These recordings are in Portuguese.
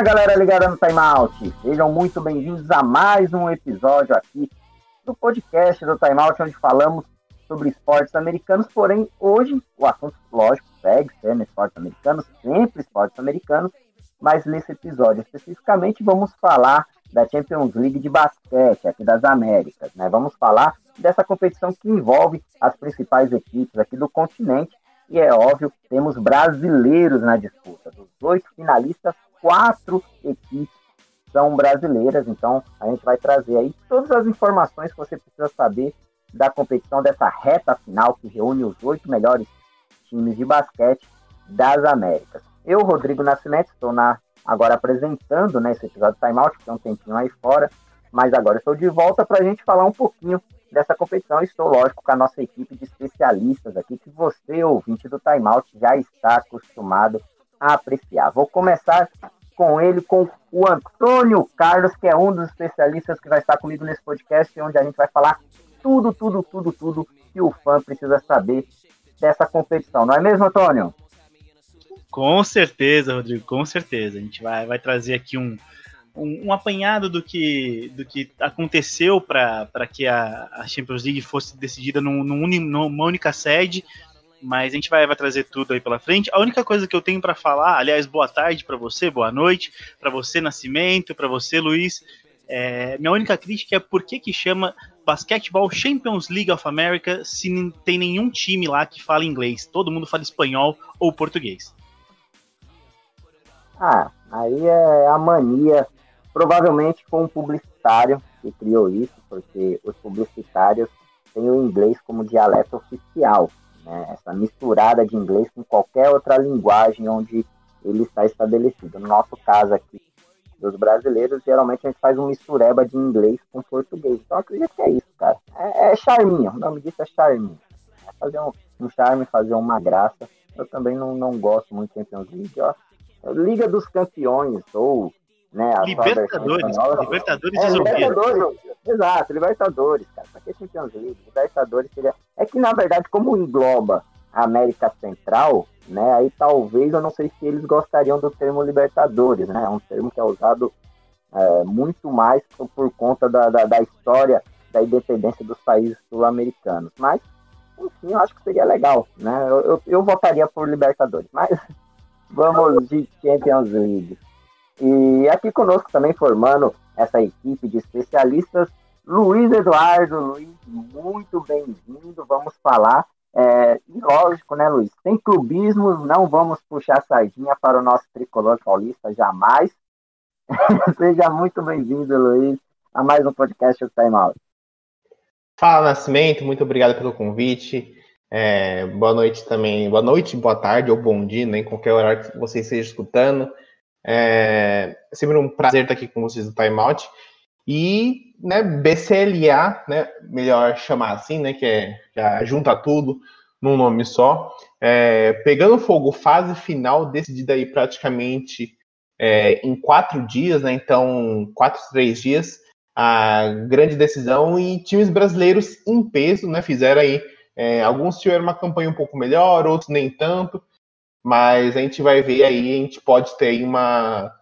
Olá, galera ligada no Timeout. Sejam muito bem-vindos a mais um episódio aqui do podcast do Timeout, onde falamos sobre esportes americanos. Porém, hoje o assunto, lógico, segue sendo esportes americanos, sempre esportes americanos. Mas nesse episódio especificamente vamos falar da Champions League de basquete aqui das Américas, né? Vamos falar dessa competição que envolve as principais equipes aqui do continente e é óbvio temos brasileiros na disputa. Dos oito finalistas, quatro equipes são brasileiras, então a gente vai trazer aí todas as informações que você precisa saber da competição dessa reta final que reúne os oito melhores times de basquete das Américas. Eu, Rodrigo Nascimento, estou na, agora apresentando né, esse episódio do Time Out, que tem um tempinho aí fora, mas agora estou de volta para a gente falar um pouquinho dessa competição. Estou, lógico, com a nossa equipe de especialistas aqui, que você, ouvinte do Time Out, já está acostumado a apreciar. Vou começar com ele, com o Antônio Carlos, que é um dos especialistas que vai estar comigo nesse podcast, onde a gente vai falar tudo, tudo, tudo, tudo que o fã precisa saber dessa competição. Não é mesmo, Antônio? Com certeza, Rodrigo, com certeza. A gente vai, vai trazer aqui um, um, um apanhado do que, do que aconteceu para que a, a, Champions League fosse decidida num, num numa única sede, mas a gente vai, vai trazer tudo aí pela frente. A única coisa que eu tenho para falar, aliás, boa tarde para você, boa noite, para você, Nascimento, para você, Luiz. É, minha única crítica é por que, que chama Basketball Champions League of America se não tem nenhum time lá que fala inglês. Todo mundo fala espanhol ou português. Ah, aí é a mania, provavelmente com um publicitário que criou isso, porque os publicitários têm o inglês como dialeto oficial, né? Essa misturada de inglês com qualquer outra linguagem onde ele está estabelecido. No nosso caso aqui, dos brasileiros, geralmente a gente faz um mistureba de inglês com português. Então acredito que é isso, cara. É, é charminho, o nome disso é charminho. É fazer um, um charme, fazer uma graça. Eu também não, não gosto muito de Champions League, ó. Liga dos Campeões, ou né, Libertadores, Libertadores é, Libertadores, exato, Libertadores, cara. Pra que Champions League? Libertadores seria. É que na verdade, como engloba a América Central, né? Aí talvez eu não sei se eles gostariam do termo Libertadores, né? É um termo que é usado é, muito mais por, por conta da, da, da, história da independência dos países sul-americanos. Mas, enfim, eu acho que seria legal, né? Eu, eu, eu votaria por Libertadores, mas vamos de Champions League. E aqui conosco também formando essa equipe de especialistas, Luiz Eduardo. Luiz, muito bem-vindo. Vamos falar é, e lógico, né, Luiz? Sem clubismo, não vamos puxar sardinha para o nosso tricolor paulista, jamais. Seja muito bem-vindo, Luiz, a mais um podcast do Time Out. Fala, Nascimento, muito obrigado pelo convite. É, boa noite também, boa noite, boa tarde ou bom dia, em qualquer horário que você esteja escutando. É, é sempre um prazer estar aqui com vocês no Time Out. E né, BCLA, né, melhor chamar assim, né, que é que junta tudo num nome só. É, pegando fogo, fase final decidida aí praticamente é, em quatro dias, né, então quatro, três dias, a grande decisão e times brasileiros em peso, né, fizeram aí, é, alguns tiveram uma campanha um pouco melhor, outros nem tanto, mas a gente vai ver aí, a gente pode ter aí uma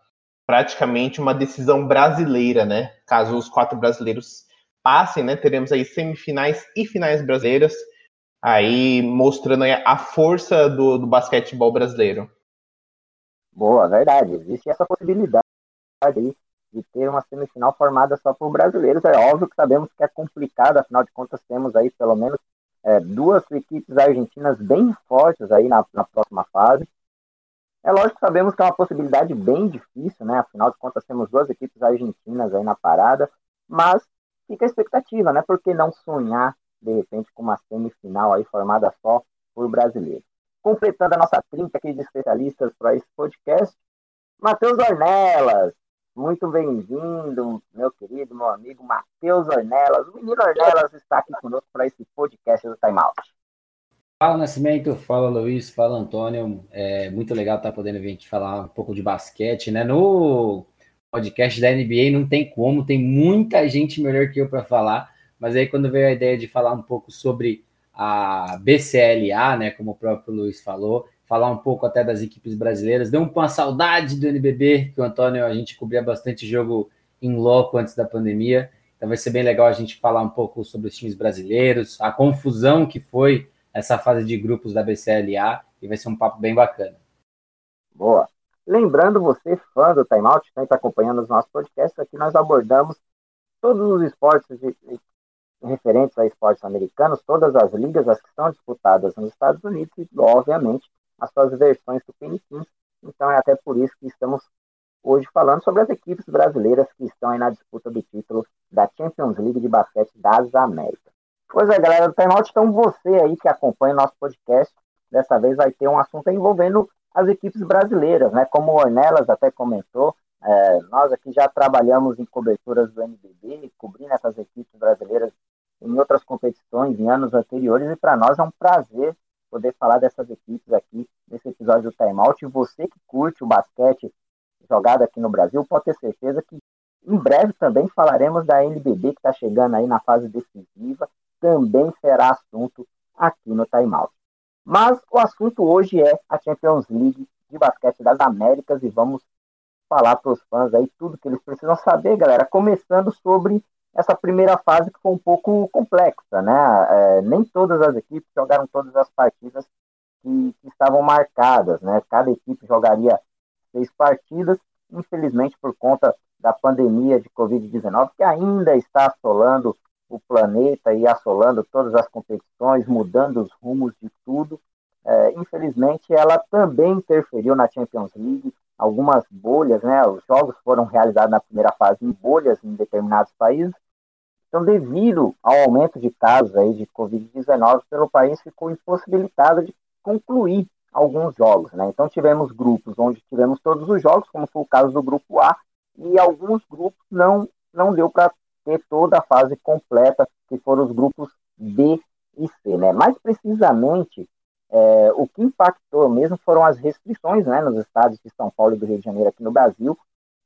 praticamente uma decisão brasileira, né? Caso os quatro brasileiros passem, né? Teremos aí semifinais e finais brasileiras, aí mostrando aí a força do, do basquetebol brasileiro. Boa, verdade. Existe essa possibilidade aí de ter uma semifinal formada só por brasileiros. É óbvio que sabemos que é complicado, afinal de contas temos aí pelo menos é, duas equipes argentinas bem fortes aí na, na próxima fase. É lógico que sabemos que é uma possibilidade bem difícil, né? Afinal de contas, temos duas equipes argentinas aí na parada, mas fica a expectativa, né? Por que não sonhar, de repente, com uma semifinal aí formada só por brasileiros? Completando a nossa trinca aqui de especialistas para esse podcast, Matheus Ornelas. Muito bem-vindo, meu querido, meu amigo Matheus Ornelas. O menino Ornelas está aqui conosco para esse podcast do Time Out. Fala Nascimento, fala Luiz, fala Antônio. É muito legal estar podendo vir aqui falar um pouco de basquete, né? No podcast da NBA não tem como, tem muita gente melhor que eu para falar, mas aí quando veio a ideia de falar um pouco sobre a BCLA, né, como o próprio Luiz falou, falar um pouco até das equipes brasileiras, deu uma saudade do NBB, que o Antônio, a gente cobria bastante jogo em loco antes da pandemia, então vai ser bem legal a gente falar um pouco sobre os times brasileiros, a confusão que foi essa fase de grupos da BCLA e vai ser um papo bem bacana. Boa. Lembrando você, fã do Time Out, sempre acompanhando os nossos podcasts, aqui nós abordamos todos os esportes de, referentes a esportes americanos, todas as ligas, as que são disputadas nos Estados Unidos e, obviamente, as suas versões do Piniquim. Então é até por isso que estamos hoje falando sobre as equipes brasileiras que estão aí na disputa do título da Champions League de basquete das Américas. Pois é, galera do Timeout, então você aí que acompanha nosso podcast, dessa vez vai ter um assunto envolvendo as equipes brasileiras, né? Como o Ornelas até comentou, é, nós aqui já trabalhamos em coberturas do NBB, cobrindo essas equipes brasileiras em outras competições em anos anteriores, e para nós é um prazer poder falar dessas equipes aqui nesse episódio do Timeout. E você que curte o basquete jogado aqui no Brasil, pode ter certeza que em breve também falaremos da NBB, que está chegando aí na fase decisiva, também será assunto aqui no Timeout. Mas o assunto hoje é a Champions League de basquete das Américas e vamos falar para os fãs aí tudo que eles precisam saber, galera. Começando sobre essa primeira fase foi um pouco complexa, né? É, nem todas as equipes jogaram todas as partidas que, que estavam marcadas, né? Cada equipe jogaria seis partidas, infelizmente por conta da pandemia de Covid-19, que ainda está assolando o planeta e assolando todas as competições, mudando os rumos de tudo. É, infelizmente, ela também interferiu na Champions League. Algumas bolhas, né? Os jogos foram realizados na primeira fase em bolhas em determinados países. Então, devido ao aumento de casos aí de Covid-19 pelo país, ficou impossibilitado de concluir alguns jogos, né? Então, tivemos grupos onde tivemos todos os jogos, como foi o caso do grupo A, e alguns grupos não não deu para ter toda a fase completa, que foram os grupos B e C. Né? Mais precisamente, é, o que impactou mesmo foram as restrições né, nos estados de São Paulo e do Rio de Janeiro aqui no Brasil,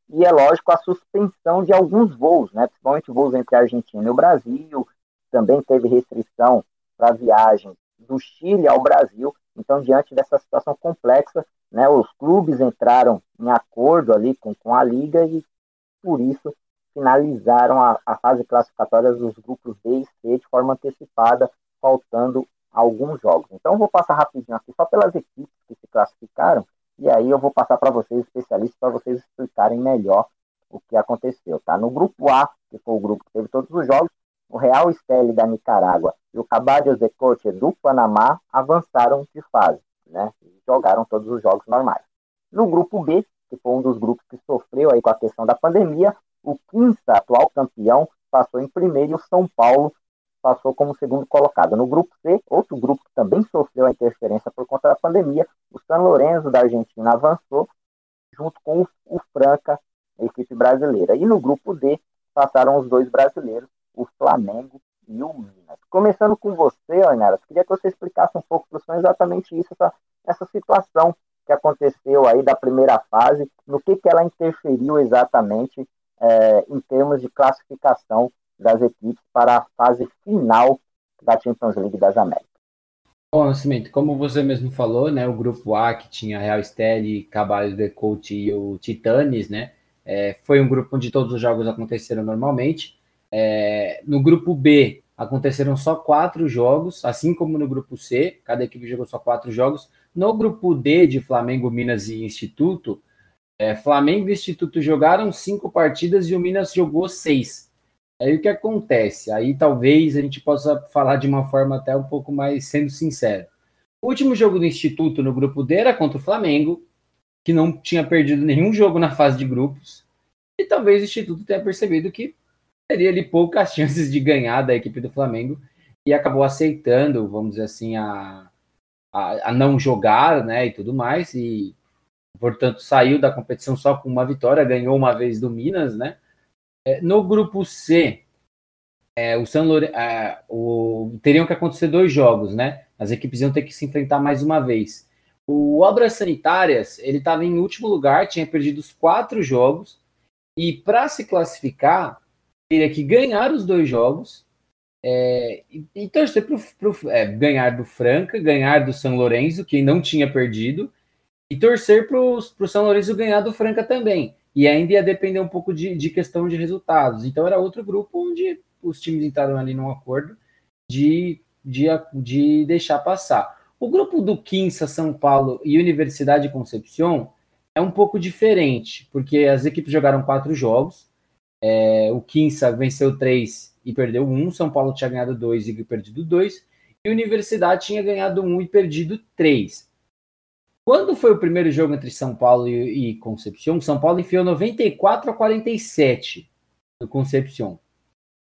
e é lógico a suspensão de alguns voos, né, principalmente voos entre a Argentina e o Brasil, também teve restrição para viagem do Chile ao Brasil. Então, diante dessa situação complexa, né, os clubes entraram em acordo ali com, com a liga e por isso finalizaram a, a fase classificatória dos grupos B e C de forma antecipada, faltando alguns jogos. Então, eu vou passar rapidinho aqui só pelas equipes que se classificaram, e aí eu vou passar para vocês, especialistas, para vocês explicarem melhor o que aconteceu. Tá? No grupo A, que foi o grupo que teve todos os jogos, o Real Esteli da Nicarágua e o Caballos de Coche do Panamá avançaram de fase, né? Jogaram todos os jogos normais. No grupo B, que foi um dos grupos que sofreu aí com a questão da pandemia, o Quinta, atual campeão, passou em primeiro e o São Paulo passou como segundo colocado. No grupo C, outro grupo que também sofreu a interferência por conta da pandemia, o San Lorenzo da Argentina avançou junto com o, Franca, a equipe brasileira. E no grupo D passaram os dois brasileiros, o Flamengo e o Minas. Começando com você, Ornelas, queria que você explicasse um pouco para os exatamente isso, essa, essa situação que aconteceu aí da primeira fase, no que, que ela interferiu exatamente é, em termos de classificação das equipes para a fase final da Champions League das Américas. Bom, Nascimento, como você mesmo falou, né, o grupo A, que tinha Real Esteli, Caballos de Coach e o Titanes, né, é, foi um grupo onde todos os jogos aconteceram normalmente. É, no grupo B, aconteceram só quatro jogos, assim como no grupo C, cada equipe jogou só quatro jogos. No grupo D, de Flamengo, Minas e Instituto, é, Flamengo e Instituto jogaram cinco partidas e o Minas jogou seis. Aí o que acontece? Aí talvez a gente possa falar de uma forma até um pouco mais sendo sincero. O último jogo do Instituto no grupo D era contra o Flamengo, que não tinha perdido nenhum jogo na fase de grupos. E talvez o Instituto tenha percebido que teria ali poucas chances de ganhar da equipe do Flamengo e acabou aceitando, vamos dizer assim, a, a, a não jogar, né, e tudo mais. E portanto saiu da competição só com uma vitória, ganhou uma vez do Minas, né? É, no grupo C, é, o San Lore... É, o... teriam que acontecer dois jogos, né? As equipes iam ter que se enfrentar mais uma vez. O Obras Sanitárias, ele estava em último lugar, tinha perdido os quatro jogos, e para se classificar, teria que ganhar os dois jogos é, e, e, torcer para é, ganhar do Franca, ganhar do São Lourenço, que não tinha perdido, e torcer para o São Lourenço ganhar do Franca também. E ainda ia depender um pouco de, de questão de resultados. Então era outro grupo onde os times entraram ali num acordo de, de, de deixar passar. O grupo do Quinça, São Paulo e Universidade de Concepción é um pouco diferente, porque as equipes jogaram quatro jogos. É, o Quinça venceu três e perdeu um. São Paulo tinha ganhado dois e perdido dois. E Universidade tinha ganhado um e perdido três. Quando foi o primeiro jogo entre São Paulo e, e Concepción, São Paulo enfiou 94 a 47 no Concepción.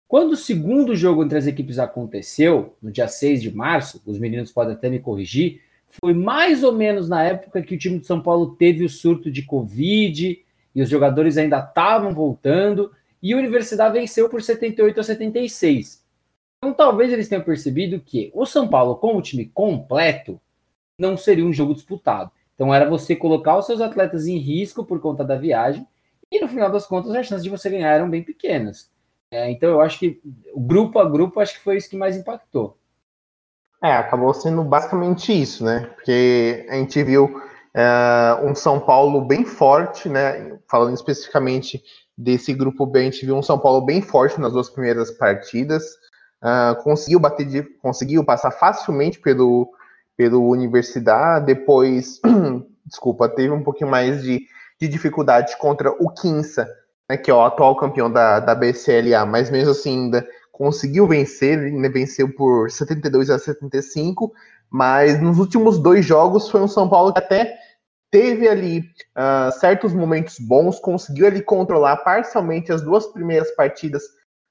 Quando o segundo jogo entre as equipes aconteceu, no dia 6 de março, os meninos podem até me corrigir, foi mais ou menos na época que o time de São Paulo teve o surto de Covid e os jogadores ainda estavam voltando e a Universidade venceu por 78 a 76. Então talvez eles tenham percebido que o São Paulo, com o time completo, não seria um jogo disputado. Então era você colocar os seus atletas em risco por conta da viagem e no final das contas as chances de você ganhar eram bem pequenas. É, então eu acho que grupo a grupo acho que foi isso que mais impactou. É, acabou sendo basicamente isso, né? Porque a gente viu é, um São Paulo bem forte, né? Falando especificamente desse grupo B, a gente viu um São Paulo bem forte nas duas primeiras partidas. Uh, conseguiu bater de, conseguiu passar facilmente pelo, pelo Universidade, depois, desculpa, teve um pouquinho mais de, de dificuldade contra o Quinça, né, que é o atual campeão da, da BCLA, mas mesmo assim ainda conseguiu vencer, ele venceu por 72 a 75, mas nos últimos dois jogos foi um São Paulo que até teve ali uh, certos momentos bons, conseguiu ali controlar parcialmente as duas primeiras partidas,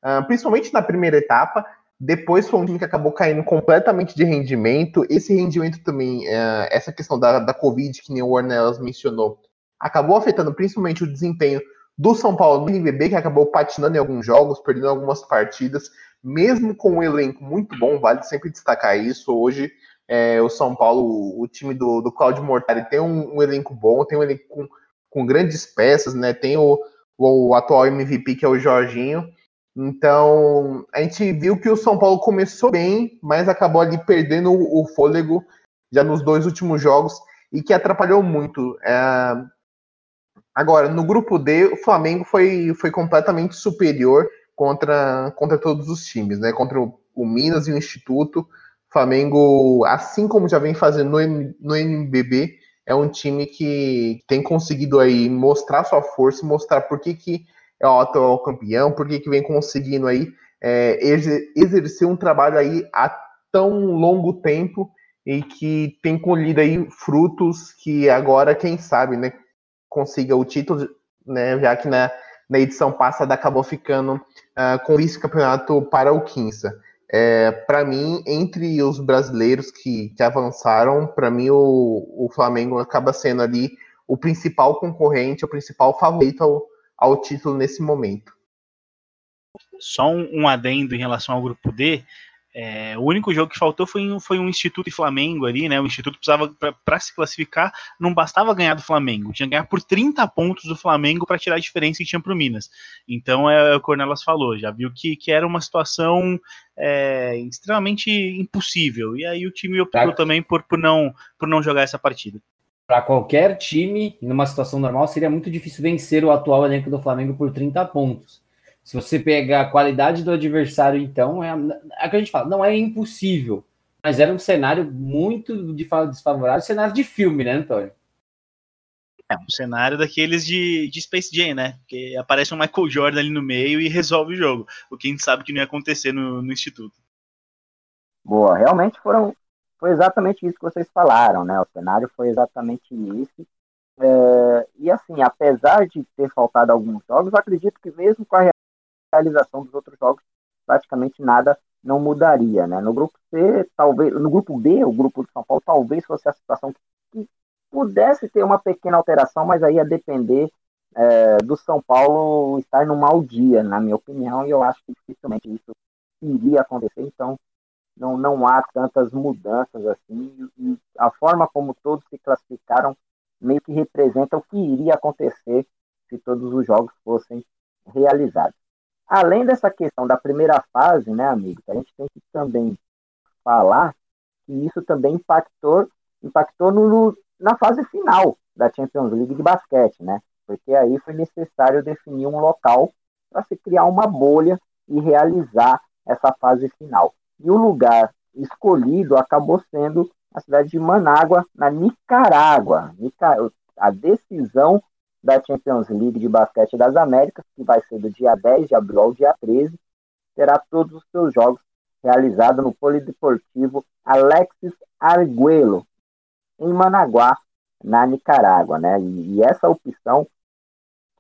uh, principalmente na primeira etapa. Depois foi um time que acabou caindo completamente de rendimento. Esse rendimento também, uh, essa questão da, da Covid, que nem o Ornelas mencionou, acabou afetando principalmente o desempenho do São Paulo no NBB, que acabou patinando em alguns jogos, perdendo algumas partidas, mesmo com um elenco muito bom, vale sempre destacar isso. Hoje, é, o São Paulo, o time do, do Claudio Mortari tem um, um, elenco bom, tem um elenco com, com grandes peças, né? Tem o, o, atual MVP, que é o Jorginho. Então, a gente viu que o São Paulo começou bem, mas acabou ali perdendo o, fôlego já nos dois últimos jogos e que atrapalhou muito. É, Agora, no grupo D, o Flamengo foi, foi completamente superior contra, contra todos os times, né? Contra o, o Minas e o Instituto. O Flamengo, assim como já vem fazendo no, no NBB, é um time que tem conseguido aí mostrar sua força, mostrar por que, que é o atual campeão, por que, vem conseguindo aí é, exercer um trabalho aí há tão longo tempo e que tem colhido aí frutos que agora, quem sabe, né? consiga o título, né, já que na, na edição passada acabou ficando uh, com vice-campeonato para o Quinça. É, para mim, entre os brasileiros que, que avançaram, para mim o, o Flamengo acaba sendo ali o principal concorrente, o principal favorito ao, ao título nesse momento. Só um, um adendo em relação ao grupo D. É, o único jogo que faltou foi, um, foi um Instituto e Flamengo ali, né? O Instituto precisava, para se classificar, não bastava ganhar do Flamengo, tinha que ganhar por 30 pontos do Flamengo para tirar a diferença que tinha para o Minas. Então é, o que o Cornelas falou, já viu que, que era uma situação é, extremamente impossível. E aí o time optou tá. também por, por, não, por não jogar essa partida. Para qualquer time, numa situação normal, seria muito difícil vencer o atual elenco do Flamengo por 30 pontos. Se você pegar a qualidade do adversário, então, é, é o que a gente fala, não é impossível. Mas era um cenário muito desfavorável, cenário de filme, né, Antônio? É um cenário daqueles de, de Space Jam, né? Que aparece um Michael Jordan ali no meio e resolve o jogo. O que a gente sabe que não ia acontecer no, no Instituto. Boa, realmente foram. Foi exatamente isso que vocês falaram, né? O cenário foi exatamente isso. É, e assim, apesar de ter faltado alguns jogos, acredito que mesmo com a realização dos outros jogos, praticamente nada não mudaria, né? No grupo C, talvez, no grupo B, o grupo de São Paulo, talvez fosse a situação que pudesse ter uma pequena alteração, mas aí ia depender é, do São Paulo estar no mau dia, na minha opinião, e eu acho que dificilmente isso iria acontecer, então não, não há tantas mudanças assim, e a forma como todos se classificaram meio que representa o que iria acontecer se todos os jogos fossem realizados. Além dessa questão da primeira fase, né, amigo, a gente tem que também falar que isso também impactou, impactou no, na fase final da Champions League de basquete, né? Porque aí foi necessário definir um local para se criar uma bolha e realizar essa fase final. E o lugar escolhido acabou sendo a cidade de Manágua, na Nicarágua. A decisão da Champions League de Basquete das Américas, que vai ser do dia 10 de abril ao dia 13, terá todos os seus jogos realizados no Polideportivo Alexis Arguello, em Managuá, na Nicarágua. Né? E, essa opção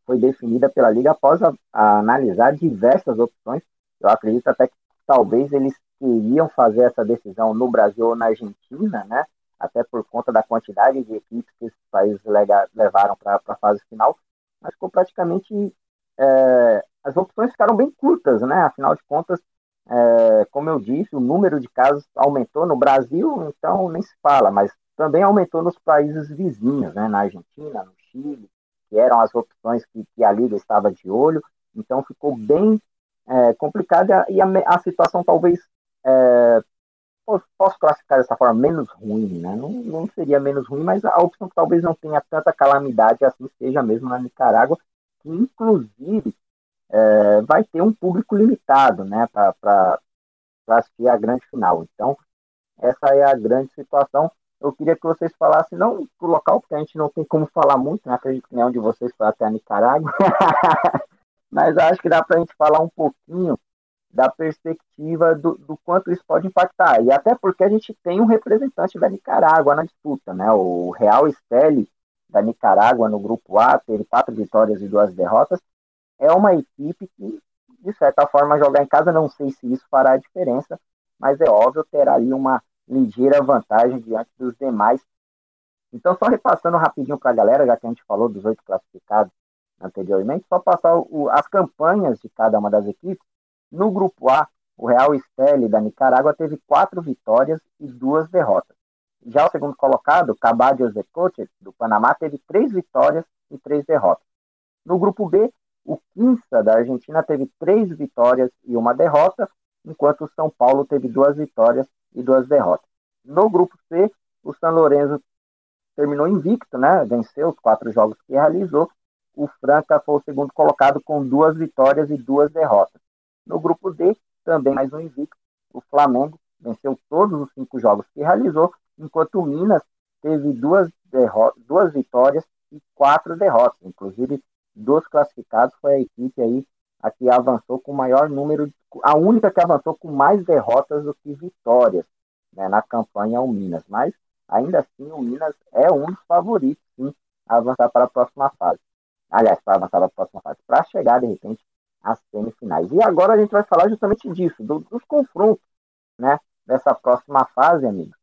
foi definida pela Liga após a, a analisar diversas opções. Eu acredito até que talvez eles queriam fazer essa decisão no Brasil ou na Argentina, né? até por conta da quantidade de equipes que esses países levaram para a fase final, mas ficou praticamente. É, as opções ficaram bem curtas, né? Afinal de contas, é, como eu disse, o número de casos aumentou no Brasil, então nem se fala, mas também aumentou nos países vizinhos, né? Na Argentina, no Chile, que eram as opções que, que a Liga estava de olho, então ficou bem é, complicada e a, a situação talvez é, posso classificar dessa forma menos ruim, né? Não, não seria menos ruim, mas a opção talvez não tenha tanta calamidade assim seja mesmo na Nicarágua, que inclusive é, vai ter um público limitado, né, para assistir a grande final. Então, essa é a grande situação. Eu queria que vocês falassem, não o local, porque a gente não tem como falar muito, né? acredito que nenhum de vocês foi até a Nicarágua, mas acho que dá para a gente falar um pouquinho da perspectiva do, do, quanto isso pode impactar. E até porque a gente tem um representante da Nicarágua na disputa, né? O Real Esteli da Nicarágua no grupo A teve quatro vitórias e duas derrotas. É uma equipe que, de certa forma, jogar em casa, não sei se isso fará a diferença, mas é óbvio terá ali uma ligeira vantagem diante dos demais. Então, só repassando rapidinho para a galera, já que a gente falou dos oito classificados anteriormente, só passar o, as campanhas de cada uma das equipes. No grupo A, o Real Esteli da Nicarágua teve quatro vitórias e duas derrotas. Já o segundo colocado, Cabadio Zecoche, do Panamá, teve três vitórias e três derrotas. No grupo B, o Quinça da Argentina teve três vitórias e uma derrota, enquanto o São Paulo teve duas vitórias e duas derrotas. No grupo C, o São Lourenço terminou invicto, né? Venceu os quatro jogos que realizou. O Franca foi o segundo colocado com duas vitórias e duas derrotas. No grupo D, também mais um invicto, o Flamengo venceu todos os cinco jogos que realizou, enquanto o Minas teve duas, duas vitórias e quatro derrotas. Inclusive, dos classificados foi a equipe aí a que avançou com maior número, a única que avançou com mais derrotas do que vitórias né, na campanha o Minas. Mas ainda assim o Minas é um dos favoritos sim, a avançar para a próxima fase. Aliás, para avançar para a próxima fase, para chegar de repente as semifinais. E agora a gente vai falar justamente disso, do, dos confrontos, né? Dessa próxima fase, amigo.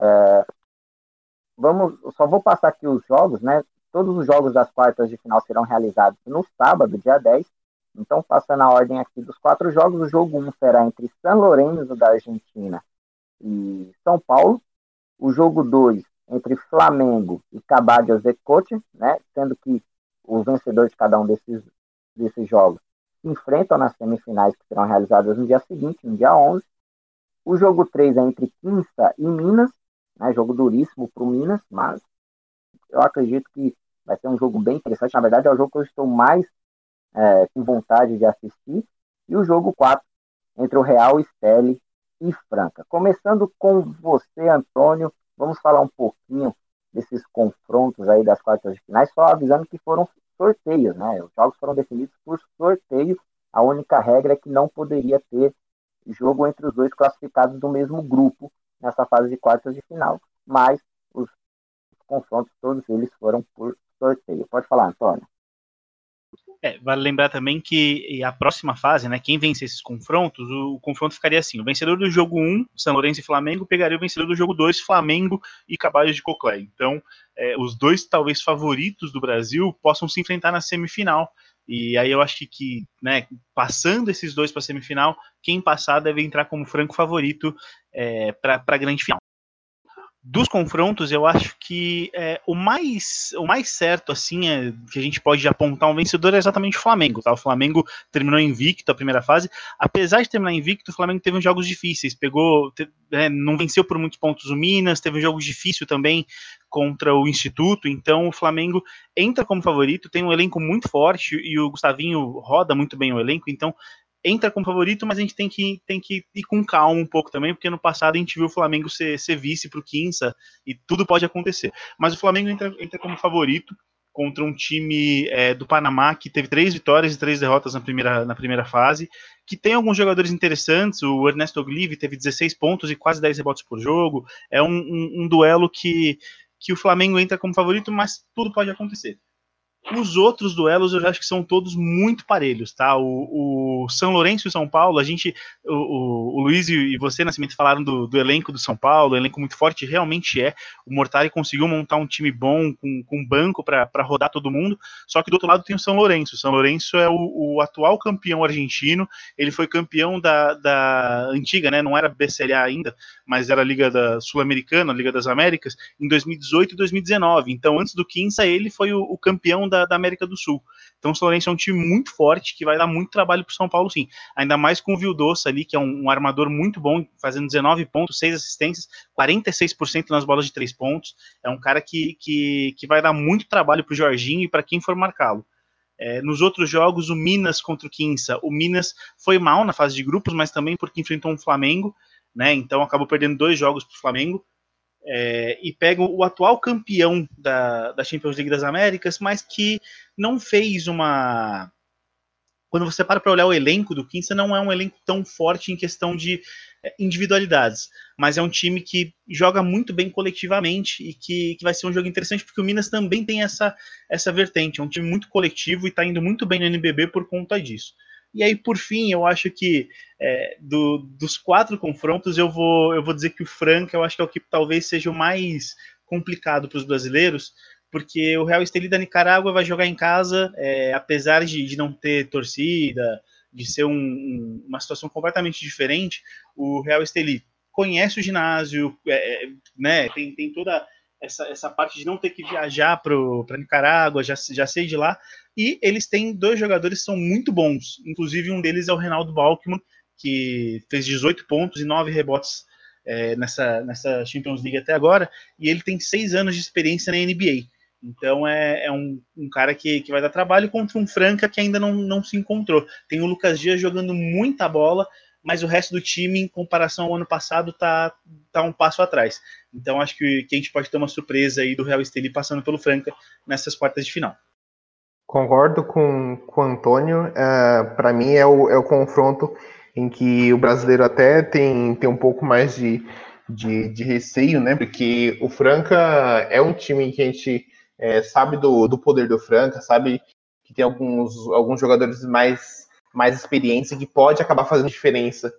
É, vamos, só vou passar aqui os jogos, né? Todos os jogos das quartas de final serão realizados no sábado, dia 10. Então, passando a ordem aqui dos quatro jogos, o jogo 1 será entre São Lourenço da Argentina e São Paulo. O jogo 2 entre Flamengo e Cabadio Zecote, né? Sendo que os vencedores de cada um desses, desses jogos enfrentam nas semifinais que serão realizadas no dia seguinte, no dia 11. O jogo 3 é entre Quinça e Minas, né, jogo duríssimo para o Minas, mas eu acredito que vai ser um jogo bem interessante. Na verdade, é o jogo que eu estou mais é, com vontade de assistir. E o jogo 4 entre o Real Esteli e Franca. Começando com você, Antônio, vamos falar um pouquinho desses confrontos aí das quartas de finais, só avisando que foram sorteios, né? Os jogos foram definidos por sorteio. A única regra é que não poderia ter jogo entre os dois classificados do mesmo grupo nessa fase de quartas de final, mas os, os confrontos todos eles foram por sorteio. Pode falar, Antônio. É, vale lembrar também que a próxima fase, né, quem vence esses confrontos, o, o, confronto ficaria assim: o vencedor do jogo 1, São Lourenço e Flamengo, pegaria o vencedor do jogo 2, Flamengo e Cabalhos de Coclé. Então, é, os dois talvez favoritos do Brasil possam se enfrentar na semifinal E aí eu acho que, que né, passando esses dois para a semifinal, quem passar deve entrar como franco favorito é, para a grande final dos confrontos, eu acho que é, o, mais, o mais certo, assim, é, que a gente pode apontar um vencedor é exatamente o Flamengo. Tá? O Flamengo terminou invicto a primeira fase. Apesar de terminar invicto, o Flamengo teve uns jogos difíceis. Pegou, te, é, não venceu por muitos pontos o Minas, teve um jogo difícil também contra o Instituto. Então, o Flamengo entra como favorito, tem um elenco muito forte e o Gustavinho roda muito bem o elenco. Então, entra como favorito, mas a gente tem que, tem que ir com calma um pouco também, porque no passado a gente viu o Flamengo ser, ser vice para o Quinça e tudo pode acontecer. Mas o Flamengo entra, entra como favorito contra um time é, do Panamá que teve três vitórias e três derrotas na primeira, na primeira fase, que tem alguns jogadores interessantes. O Ernesto Oglive teve 16 pontos e quase 10 rebotes por jogo. É um, um, um duelo que, que o Flamengo entra como favorito, mas tudo pode acontecer. Os outros duelos eu acho que são todos muito parelhos, tá? O, o São Lourenço e São Paulo, a gente, o, o Luiz e você, Nascimento, falaram do, do, elenco do São Paulo, elenco muito forte, realmente é. O Mortari conseguiu montar um time bom, com, com banco para rodar todo mundo, só que do outro lado tem o São Lourenço. O São Lourenço é o, o atual campeão argentino, ele foi campeão da, da antiga, né? Não era BCLA ainda, mas era a Liga da Sul-Americana, Liga das Américas, em 2018 e 2019. Então, antes do Quinça, ele foi o, o campeão da, da, América do Sul. Então o São Lourenço é um time muito forte que vai dar muito trabalho para o São Paulo, sim. Ainda mais com o Vildoça ali, que é um, um, armador muito bom, fazendo 19 pontos, 6 assistências, 46% nas bolas de 3 pontos. É um cara que, que, que vai dar muito trabalho para o Jorginho e para quem for marcá-lo. É, nos outros jogos, o Minas contra o Quinça, o Minas foi mal na fase de grupos, mas também porque enfrentou um Flamengo, né? Então acabou perdendo dois jogos para o Flamengo é, e pega o atual campeão da, da Champions League das Américas, mas que não fez uma. Quando você para para olhar o elenco do Quinça, não é um elenco tão forte em questão de é, individualidades, mas é um time que joga muito bem coletivamente e que, que vai ser um jogo interessante, porque o Minas também tem essa, essa vertente, é um time muito coletivo e está indo muito bem no NBB por conta disso. E aí, por fim, eu acho que é, do, dos quatro confrontos, eu vou, eu vou dizer que o Franca, eu acho que é o que talvez seja o mais complicado para os brasileiros, porque o Real Estelí da Nicarágua vai jogar em casa, é, apesar de, de, não ter torcida, de ser um, um, uma situação completamente diferente, o Real Estelí conhece o ginásio, é, é, né, tem, tem toda essa, essa parte de não ter que viajar para Nicarágua, já, já sei de lá, e eles têm dois jogadores que são muito bons. Inclusive, um deles é o Reinaldo Balkman, que fez 18 pontos e 9 rebotes é, nessa, nessa Champions League até agora. E ele tem seis anos de experiência na NBA. Então é, é um, um, cara que, que vai dar trabalho contra um Franca que ainda não, não se encontrou. Tem o Lucas Dias jogando muita bola, mas o resto do time, em comparação ao ano passado, tá, tá um passo atrás. Então acho que, que a gente pode ter uma surpresa aí do Real Estelí passando pelo Franca nessas quartas de final. Concordo com, com o Antônio. É, Para mim é o, é o confronto em que o brasileiro até tem, tem um pouco mais de, de, de receio, né? Porque o Franca é um time que a gente é, sabe do, do poder do Franca, sabe que tem alguns, alguns jogadores mais, mais experientes e que pode acabar fazendo diferença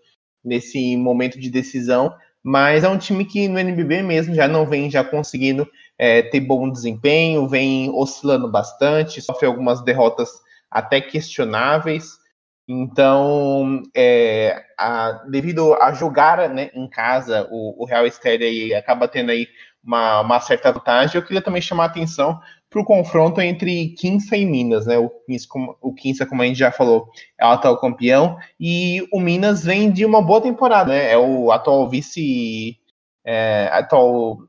nesse momento de decisão, mas é um time que no NBB mesmo já não vem já conseguindo é, ter bom desempenho, vem oscilando bastante, sofre algumas derrotas até questionáveis. Então, é, a, devido a jogar né, em casa, o, o Real Estéria acaba tendo aí uma, uma, certa vantagem. Eu queria também chamar a atenção para o confronto entre Quinça e Minas, né? O, Quinça, como a gente já falou, é o atual campeão, e o Minas vem de uma boa temporada, né? É o atual vice, é, atual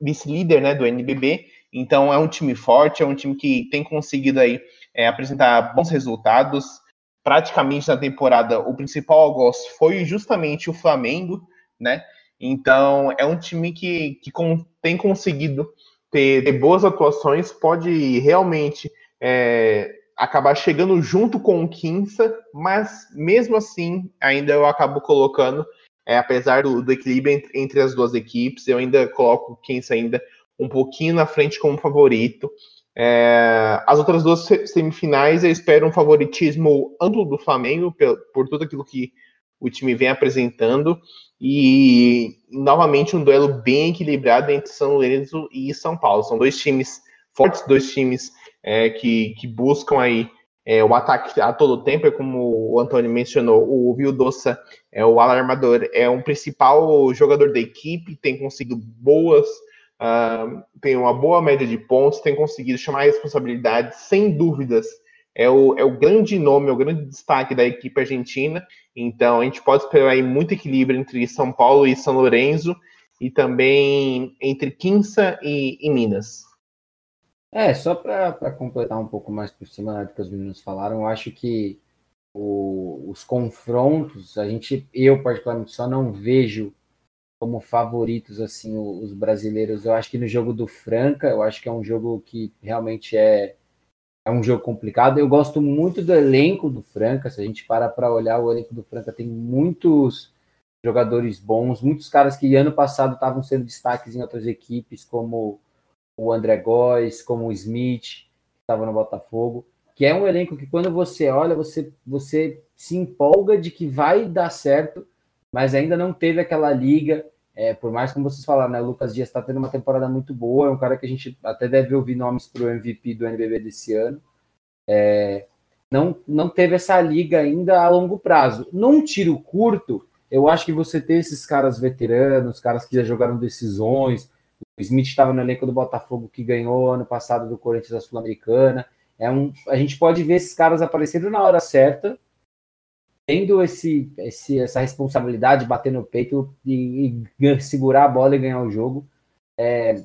vice-líder né, do NBB, então é um time forte, é um time que tem conseguido aí é, apresentar bons resultados. Praticamente na temporada, o principal algoz foi justamente o Flamengo, né? Então é um time que, que com, tem conseguido ter, ter, boas atuações, pode realmente é, acabar chegando junto com o Quinça, mas mesmo assim ainda eu acabo colocando é, apesar do, do equilíbrio entre, entre, as duas equipes, eu ainda coloco o Keynes ainda um pouquinho na frente como favorito. É, as outras duas semifinais eu espero um favoritismo amplo do Flamengo por, por tudo aquilo que o time vem apresentando e novamente um duelo bem equilibrado entre São Lourenço e São Paulo. São dois times fortes, dois times é, que, que buscam aí é, o ataque a todo tempo, é como o Antônio mencionou, o Vildoça é o alarmador, é um principal jogador da equipe, tem conseguido boas, uh, tem uma boa média de pontos, tem conseguido chamar a responsabilidade, sem dúvidas, é o, é o grande nome, é o grande destaque da equipe argentina, então a gente pode esperar aí muito equilíbrio entre São Paulo e São Lourenço, e também entre Quinça e, e Minas. É, só para completar um pouco mais por cima do que os meninos falaram, eu acho que o, os confrontos, a gente, eu particularmente só não vejo como favoritos assim os brasileiros. Eu acho que no jogo do Franca, eu acho que é um jogo que realmente é é um jogo complicado. Eu gosto muito do elenco do Franca. Se a gente para para olhar o elenco do Franca, tem muitos jogadores bons, muitos caras que ano passado estavam sendo destaques em outras equipes, como o André Góes, como o Smith, que estava no Botafogo, que é um elenco que quando você olha, você, você se empolga de que vai dar certo, mas ainda não teve aquela liga. É, por mais como vocês falaram, né, o Lucas Dias está tendo uma temporada muito boa, é um cara que a gente até deve ouvir nomes para o MVP do NBB desse ano. É, não, não teve essa liga ainda a longo prazo. Num tiro curto, eu acho que você ter esses caras veteranos, caras que já jogaram decisões, o Smith estava no elenco do Botafogo que ganhou ano passado do Corinthians da Sul-Americana. É um, a gente pode ver esses caras aparecendo na hora certa, tendo esse, esse essa responsabilidade de bater no peito e, e, segurar a bola e ganhar o jogo. É,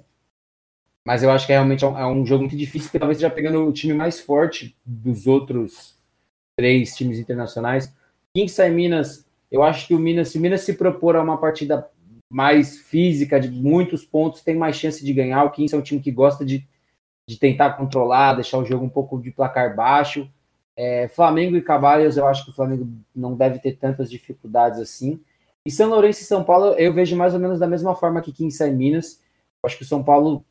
mas eu acho que é realmente é um, é um jogo muito difícil, porque talvez esteja pegando o time mais forte dos outros três times internacionais. Kings e Minas, eu acho que o Minas, se Minas se propor a uma partida mais física, de muitos pontos, tem mais chance de ganhar. O Kings é um time que gosta de, de tentar controlar, deixar o jogo um pouco de placar baixo. É, Flamengo e Cabalhos, eu acho que o Flamengo não deve ter tantas dificuldades assim. E São Lourenço e São Paulo, eu vejo mais ou menos da mesma forma que Kings e Minas. Eu acho que o São Paulo,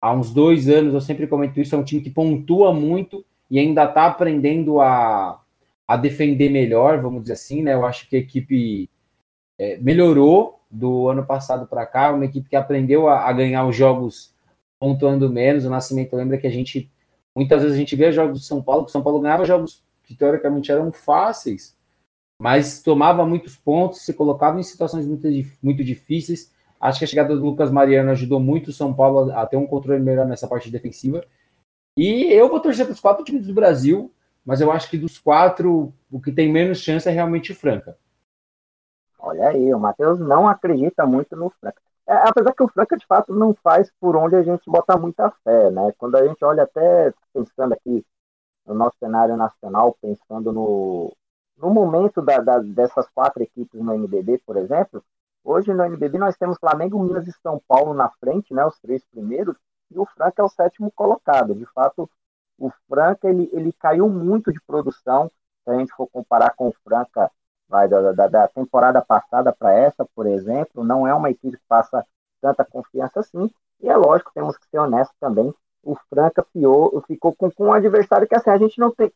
há uns dois anos, eu sempre comento isso, é um time que pontua muito e ainda está aprendendo a, a defender melhor, vamos dizer assim, né? Eu acho que a equipe é, melhorou do ano passado para cá, uma equipe que aprendeu a, a, ganhar os jogos pontuando menos. O Nascimento lembra que a gente, muitas vezes a gente vê jogos do São Paulo, que o São Paulo ganhava jogos que teoricamente eram fáceis, mas tomava muitos pontos, se colocava em situações muito, muito difíceis. Acho que a chegada do Lucas Mariano ajudou muito o São Paulo a ter um controle melhor nessa parte defensiva. E eu vou torcer para os quatro times do Brasil, mas eu acho que dos quatro, o que tem menos chance é realmente o Franca. Olha aí, o Matheus não acredita muito no Franca. É, apesar que o Franca, de fato, não faz por onde a gente bota muita fé, né? Quando a gente olha até, pensando aqui no nosso cenário nacional, pensando no, no momento da, da, dessas quatro equipes no NBB, por exemplo, hoje no NBB nós temos Flamengo, Minas e São Paulo na frente, né? Os três primeiros, e o Franca é o sétimo colocado. De fato, o Franca, ele, ele caiu muito de produção, se a gente for comparar com o Franca vai da, da, da temporada passada para essa, por exemplo, não é uma equipe que passa tanta confiança assim. E é lógico, temos que ser honestos também. O Franca fiou, ficou com, com um adversário que assim, a gente não tem.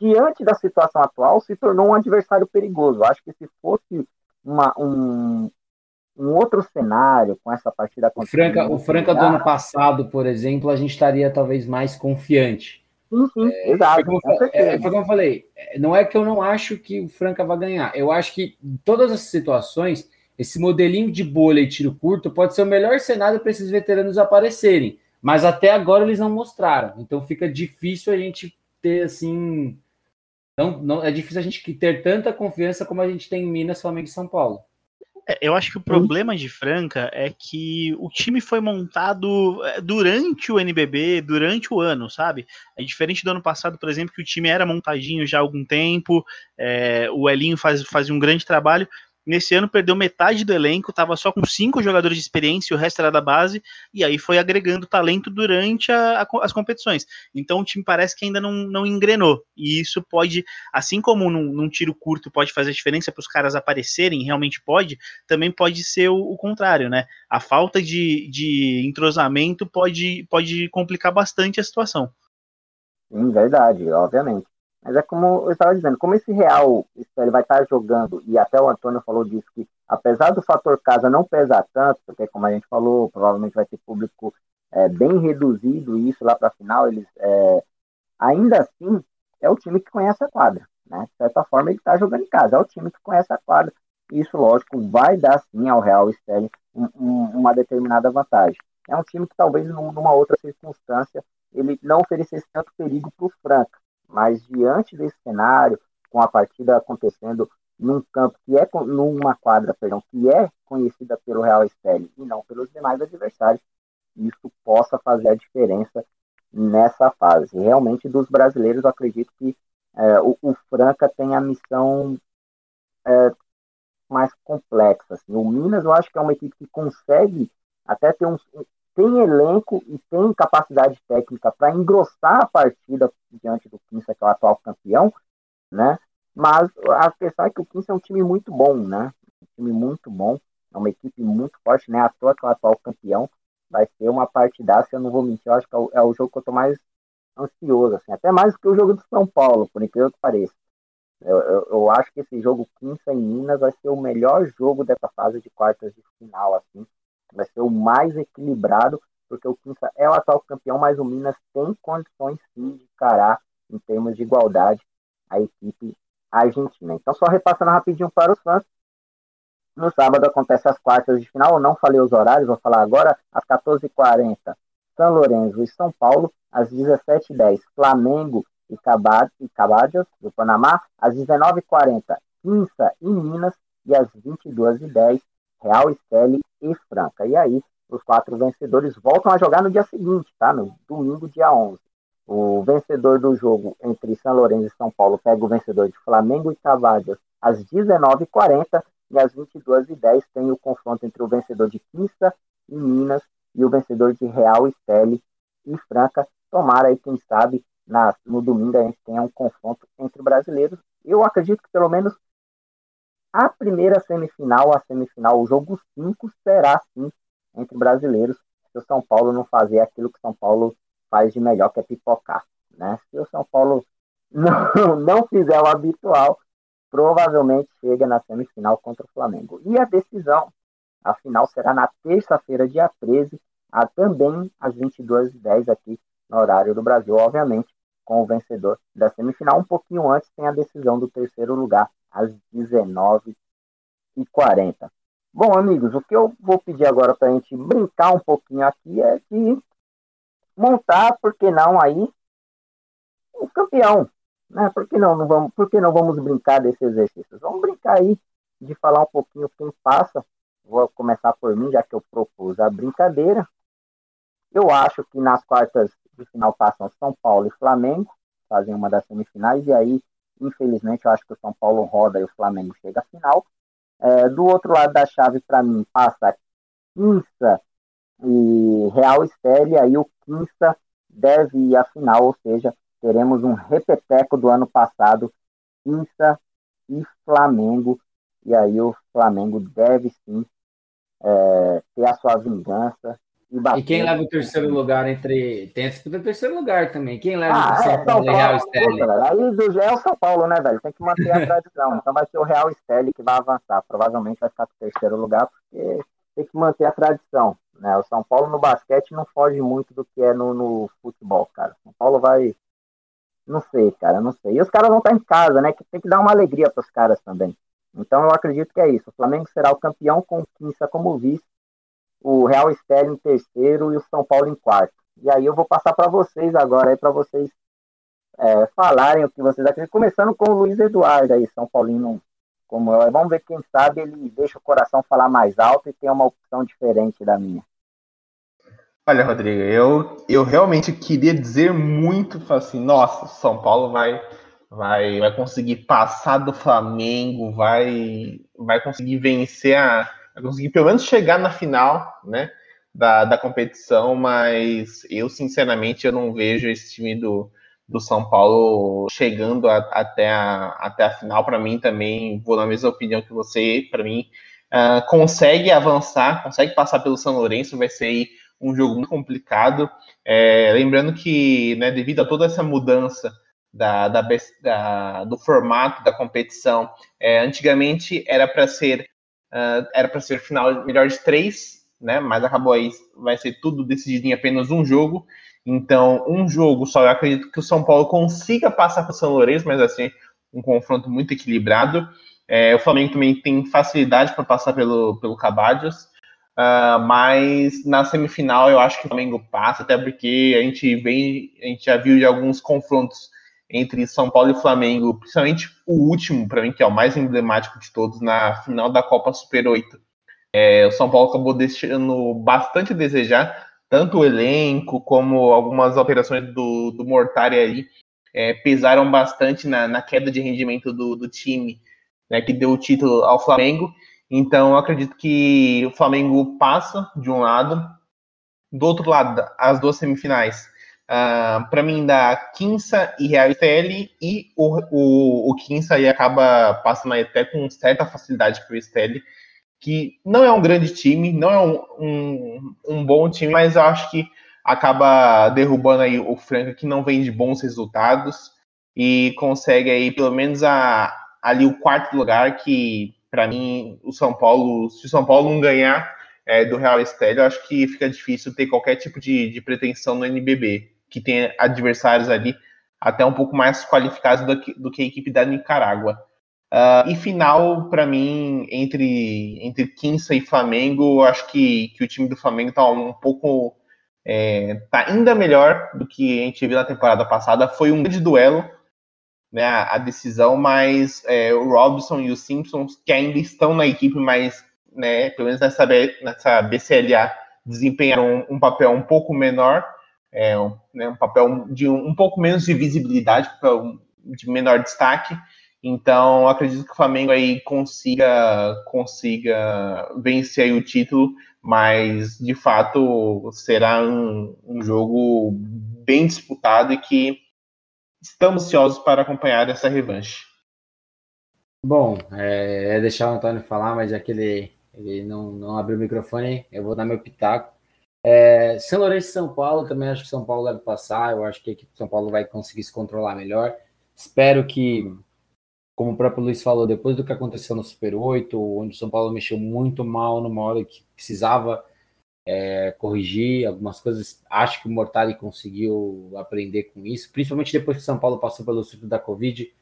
Diante da situação atual, se tornou um adversário perigoso. Acho que se fosse uma, um, um outro cenário com essa partida o Franca, o Franca do ano passado, por exemplo, a gente estaria talvez mais confiante. Sim, sim, é, exato. Foi como, é, foi como eu falei, é, não é que eu não acho que o Franca vai ganhar. Eu acho que em todas as situações, esse modelinho de bolha e tiro curto pode ser o melhor cenário para esses veteranos aparecerem. Mas até agora eles não mostraram. Então fica difícil a gente ter assim. Não, não, é difícil a gente ter tanta confiança como a gente tem em Minas, Flamengo e São Paulo. É, eu acho que o problema de Franca é que o time foi montado é, durante o NBB, durante o ano, sabe? É diferente do ano passado, por exemplo, que o time era montadinho já há algum tempo, é, o Elinho faz, fazia um grande trabalho, Nesse ano perdeu metade do elenco, estava só com cinco jogadores de experiência, o resto era da base, e aí foi agregando talento durante a, a, as competições. Então o time parece que ainda não, não engrenou. E isso pode, assim como num, num tiro curto pode fazer diferença para os caras aparecerem, realmente pode, também pode ser o, o contrário, né? A falta de, de entrosamento pode, pode complicar bastante a situação. Sim, verdade, obviamente. Mas é como eu estava dizendo, como esse Real ele vai estar jogando, e até o Antônio falou disso, que apesar do fator casa não pesar tanto, porque como a gente falou, provavelmente vai ter público é, bem reduzido, e isso lá para a final, eles é, ainda assim, é o time que conhece a quadra, né? De certa forma, ele está jogando em casa, é o time que conhece a quadra. Isso, lógico, vai dar sim ao Real Sterling um, um, uma determinada vantagem. É um time que talvez numa outra circunstância ele não oferecesse tanto perigo para o Franca, mas diante desse cenário, com a partida acontecendo num campo que é numa quadra, perdão, que é conhecida pelo Real Sterling e não pelos demais adversários, isso possa fazer a diferença nessa fase. Realmente, dos brasileiros, eu acredito que é, o, o, Franca tem a missão é, mais complexa. Assim. O Minas, eu acho que é uma equipe que consegue até ter um, tem elenco e tem capacidade técnica para engrossar a partida diante do Quinça, que é o atual campeão, né? Mas a questão é que o Quinça é um time muito bom, né? Um time muito bom, é uma equipe muito forte, né? À toa que é o atual campeão, vai ser uma partidaça, eu não vou mentir, eu acho que é o, é o jogo que eu tô mais ansioso, assim, até mais do que o jogo do São Paulo, por incrível que pareça. Eu, eu, eu, acho que esse jogo Quinça em Minas vai ser o melhor jogo dessa fase de quartas de final, assim. Vai ser o mais equilibrado, porque o Quinça é o atual campeão, mas o Minas tem condições sim de encarar, em termos de igualdade, a equipe argentina. Então, só repassando rapidinho para os fãs, no sábado acontece as quartas de final. Eu não falei os horários, vou falar agora. Às 14h40, São Lourenço e São Paulo. Às 17h10, Flamengo e Cabadas, do Panamá. Às 19h40, Quinça e Minas. E às 22h10, Real Esteli e Franca. E aí, os quatro vencedores voltam a jogar no dia seguinte, tá? No domingo, dia 11. O vencedor do jogo entre São Lourenço e São Paulo pega o vencedor de Flamengo e Cavadas às 19h40 e às 22h10 tem o confronto entre o vencedor de Quinça e Minas e o vencedor de Real Esteli e Franca. Tomara aí, quem sabe, na, no domingo a gente tenha um confronto entre brasileiros. Eu acredito que pelo menos a primeira semifinal, a semifinal, o jogo 5 será sim entre brasileiros, se o São Paulo não fazer aquilo que o São Paulo faz de melhor, que é pipocar. Né? Se o São Paulo não, não fizer o habitual, provavelmente chega na semifinal contra o Flamengo. E a decisão, a final será na terça-feira, dia 13, a, também às 22h10 aqui no horário do Brasil, obviamente, com o vencedor da semifinal. Um pouquinho antes tem a decisão do terceiro lugar, às 19h40. Bom, amigos, o que eu vou pedir agora para a gente brincar um pouquinho aqui é de montar, por que não aí, o campeão, né? Por que não, não vamos, por que não vamos brincar desse exercício? Vamos brincar aí de falar um pouquinho quem passa. Vou começar por mim, já que eu propus a brincadeira. Eu acho que nas quartas de final passam São Paulo e Flamengo, fazem uma das semifinais, e aí, infelizmente, eu acho que o São Paulo roda e o Flamengo chega à final. É, do outro lado da chave, para mim, passa Quinça e Real Esteli, aí o Quinça deve ir à final, ou seja, teremos um repeteco do ano passado, Quinça e Flamengo, e aí o Flamengo deve sim é, ter a sua vingança. E, e quem leva o terceiro lugar entre. Tem a disputa do terceiro lugar também. Quem leva ah, o São Paulo e Real Stelle? Aí do é o São Paulo, né, velho? Tem que manter a tradição. então vai ser o Real Stelle que vai avançar. Provavelmente vai ficar com o terceiro lugar, porque tem que manter a tradição. Né? O São Paulo no basquete não foge muito do que é no, no futebol, cara. São Paulo vai não sei, cara, não sei. E os caras vão estar em casa, né? Que tem que dar uma alegria para os caras também. Então eu acredito que é isso. O Flamengo será o campeão com o Quinça como vice, o Real Estéreo em terceiro e o São Paulo em quarto. E aí eu vou passar para vocês agora, para vocês é, falarem o que vocês acreditam. Começando com o Luiz Eduardo aí, São Paulino como eu. Vamos ver quem sabe ele deixa o coração falar mais alto e tem uma opção diferente da minha. Olha, Rodrigo, eu, eu realmente queria dizer muito assim, nossa, São Paulo vai vai vai conseguir passar do Flamengo, vai vai conseguir vencer a conseguir pelo menos chegar na final, né, da, da competição, mas eu sinceramente eu não vejo esse time do, do São Paulo chegando a, até, a, até a final. Para mim também vou na mesma opinião que você. Para mim uh, consegue avançar, consegue passar pelo São Lourenço, vai ser um jogo muito complicado. É, lembrando que, né, devido a toda essa mudança da, da, da do formato da competição, é, antigamente era para ser uh, era para ser final melhor de três, né? Mas acabou aí vai ser tudo decidido em apenas um jogo. Então, um jogo só, eu acredito que o São Paulo consiga passar para o São Lourenço, mas assim, um confronto muito equilibrado. É, o Flamengo também tem facilidade para passar pelo, pelo Cabadios, uh, mas na semifinal eu acho que o Flamengo passa, até porque a gente vem, a gente já viu de alguns confrontos entre São Paulo e Flamengo, principalmente o último, para mim, que é o mais emblemático de todos, na final da Copa Super 8. É, o São Paulo acabou deixando bastante a desejar, tanto o elenco como algumas operações do, do Mortari aí é, pesaram bastante na, na, queda de rendimento do, do time, né, que deu o título ao Flamengo. Então, eu acredito que o Flamengo passa de um lado, do outro lado, as duas semifinais Uh, ah, para mim, dá Quinça e Real Stelle, e o, o, o aí acaba passando até com certa facilidade para o Stelle, que não é um grande time, não é um, um, um, bom time, mas eu acho que acaba derrubando aí o Franca, que não vem de bons resultados, e consegue aí pelo menos a, ali o quarto lugar, que para mim, o São Paulo, se o São Paulo não ganhar é, do Real Estélio, eu acho que fica difícil ter qualquer tipo de, de pretensão no NBB que tem adversários ali até um pouco mais qualificados do que, do que a equipe da Nicarágua. Uh, e final, para mim, entre, entre Quinça e Flamengo, acho que, que o time do Flamengo está um pouco. É, tá ainda melhor do que a gente viu na temporada passada. Foi um grande duelo, né, a, decisão, mas é, o Robson e os Simpsons, que ainda estão na equipe, mas né, pelo menos nessa, nessa BCLA, desempenharam um, um papel um pouco menor é, um, né, um papel de um, um, pouco menos de visibilidade, de menor destaque. Então, acredito que o Flamengo aí consiga, consiga vencer o título, mas de fato será um, um jogo bem disputado e que estamos ansiosos para acompanhar essa revanche. Bom, é, é deixar o Antônio falar, mas já que ele, ele não, não abriu o microfone, eu vou dar meu pitaco. É, São Lourenço e São Paulo, também acho que São Paulo deve passar. Eu acho que a equipe de São Paulo vai conseguir se controlar melhor. Espero que, como o próprio Luiz falou, depois do que aconteceu no Super 8, onde o São Paulo mexeu muito mal numa hora que precisava é, corrigir algumas coisas, acho que o Mortari conseguiu aprender com isso, principalmente depois que o São Paulo passou pelo surto da Covid.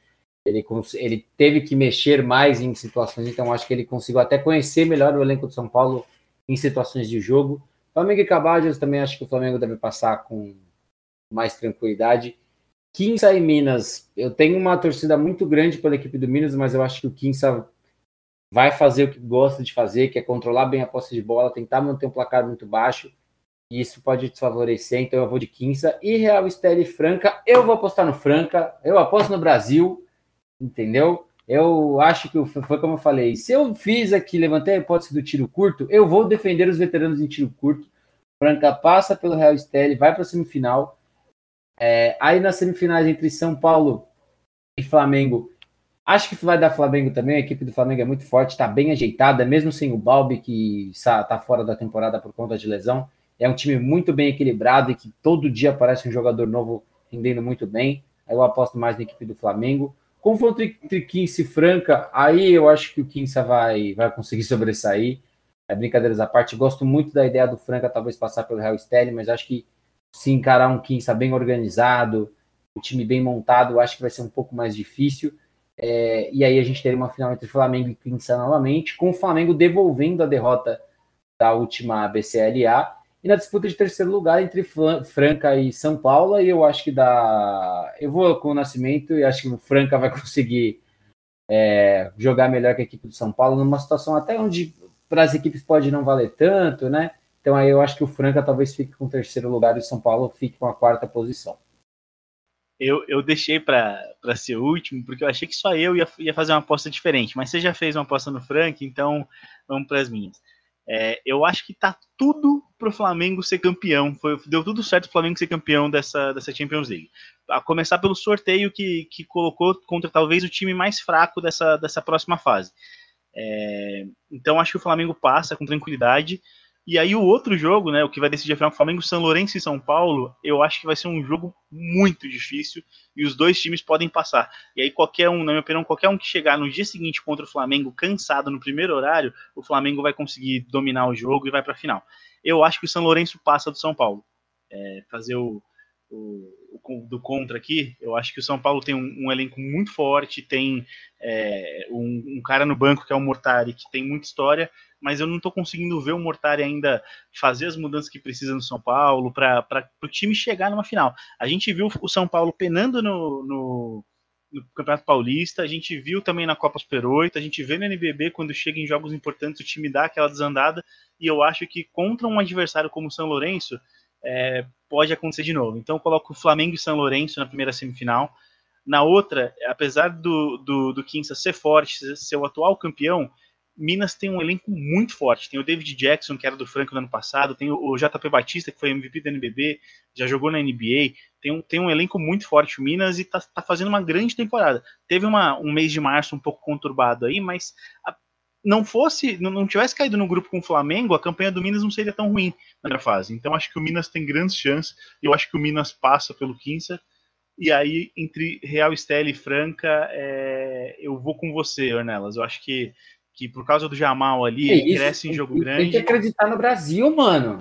Ele, ele teve que mexer mais em situações, então acho que ele conseguiu até conhecer melhor o elenco de São Paulo em situações de jogo. Flamengo e Cabajas também acho que o Flamengo deve passar com mais tranquilidade. Quinça e Minas, eu tenho uma torcida muito grande pela equipe do Minas, mas eu acho que o Quinça vai fazer o que gosta de fazer, que é controlar bem a posse de bola, tentar manter um placar muito baixo, e isso pode desfavorecer, então eu vou de Quinça. E Real Estéreo e Franca, eu vou apostar no Franca, eu aposto no Brasil, entendeu? Eu acho que foi como eu falei. Se eu fiz aqui, levantei a hipótese do tiro curto, eu vou defender os veteranos em tiro curto. Franca passa pelo Real Esteli, vai para a semifinal. É, aí nas semifinais entre São Paulo e Flamengo, acho que vai dar Flamengo também. A equipe do Flamengo é muito forte, está bem ajeitada, mesmo sem o Balbi, que está fora da temporada por conta de lesão. É um time muito bem equilibrado e que todo dia aparece um jogador novo rendendo muito bem. Eu aposto mais na equipe do Flamengo. Confronto entre Quincy e Franca, aí eu acho que o Quincy vai, vai conseguir sobressair. É, brincadeiras à parte, gosto muito da ideia do Franca talvez passar pelo Real Sterling, mas acho que se encarar um Quinça bem organizado, um time bem montado, acho que vai ser um pouco mais difícil. É, e aí a gente teria uma final entre Flamengo e Quinça novamente, com o Flamengo devolvendo a derrota da última BCLA e na disputa de terceiro lugar entre Franca e São Paulo, eu acho que dá. Eu vou com o Nascimento e acho que o Franca vai conseguir é, jogar melhor que a equipe do São Paulo, numa situação até onde para as equipes pode não valer tanto, né? Então aí eu acho que o Franca talvez fique com o terceiro lugar e o São Paulo fique com a quarta posição. Eu, eu deixei para ser o último, porque eu achei que só eu ia, ia fazer uma aposta diferente, mas você já fez uma aposta no Franca, então vamos para as minhas. É, eu acho que tá tudo pro Flamengo ser campeão. Foi, deu tudo certo o Flamengo ser campeão dessa, dessa Champions League. A começar pelo sorteio que, que colocou contra talvez o time mais fraco dessa, dessa próxima fase. É, então acho que o Flamengo passa com tranquilidade. E aí o outro jogo, né, o que vai decidir a final, Flamengo, São Lourenço e São Paulo, eu acho que vai ser um jogo muito difícil e os dois times podem passar. E aí qualquer um, na minha opinião, qualquer um que chegar no dia seguinte contra o Flamengo cansado no primeiro horário, o Flamengo vai conseguir dominar o jogo e vai para a final. Eu acho que o São Lourenço passa do São Paulo. é, fazer o, o, do contra aqui, eu acho que o São Paulo tem um, um elenco muito forte, tem é, um, um, cara no banco que é o Mortari, que tem muita história, mas eu não estou conseguindo ver o Mortari ainda fazer as mudanças que precisa no São Paulo para o time chegar numa final. A gente viu o São Paulo penando no, no, no, Campeonato Paulista, a gente viu também na Copa Super 8, a gente vê no NBB quando chega em jogos importantes o time dá aquela desandada, e eu acho que contra um adversário como o São Lourenço, é, pode acontecer de novo. Então eu coloco Flamengo e São Lourenço na primeira semifinal. Na outra, apesar do, do, do Quinça ser forte, ser o atual campeão, Minas tem um elenco muito forte. Tem o David Jackson, que era do Franco no ano passado, tem o JP Batista, que foi MVP da NBB, já jogou na NBA. Tem um, tem um elenco muito forte o Minas e está tá fazendo uma grande temporada. Teve uma, um mês de março um pouco conturbado aí, mas a, não fosse, não, não tivesse caído no grupo com o Flamengo, a campanha do Minas não seria tão ruim na primeira fase. Então acho que o Minas tem grandes chances. Eu acho que o Minas passa pelo Quinça. E aí, entre Real Estela e Franca, é, eu vou com você, Ornelas. Eu acho que que por causa do Jamal ali, é cresce em jogo grande. Tem que acreditar no Brasil, mano.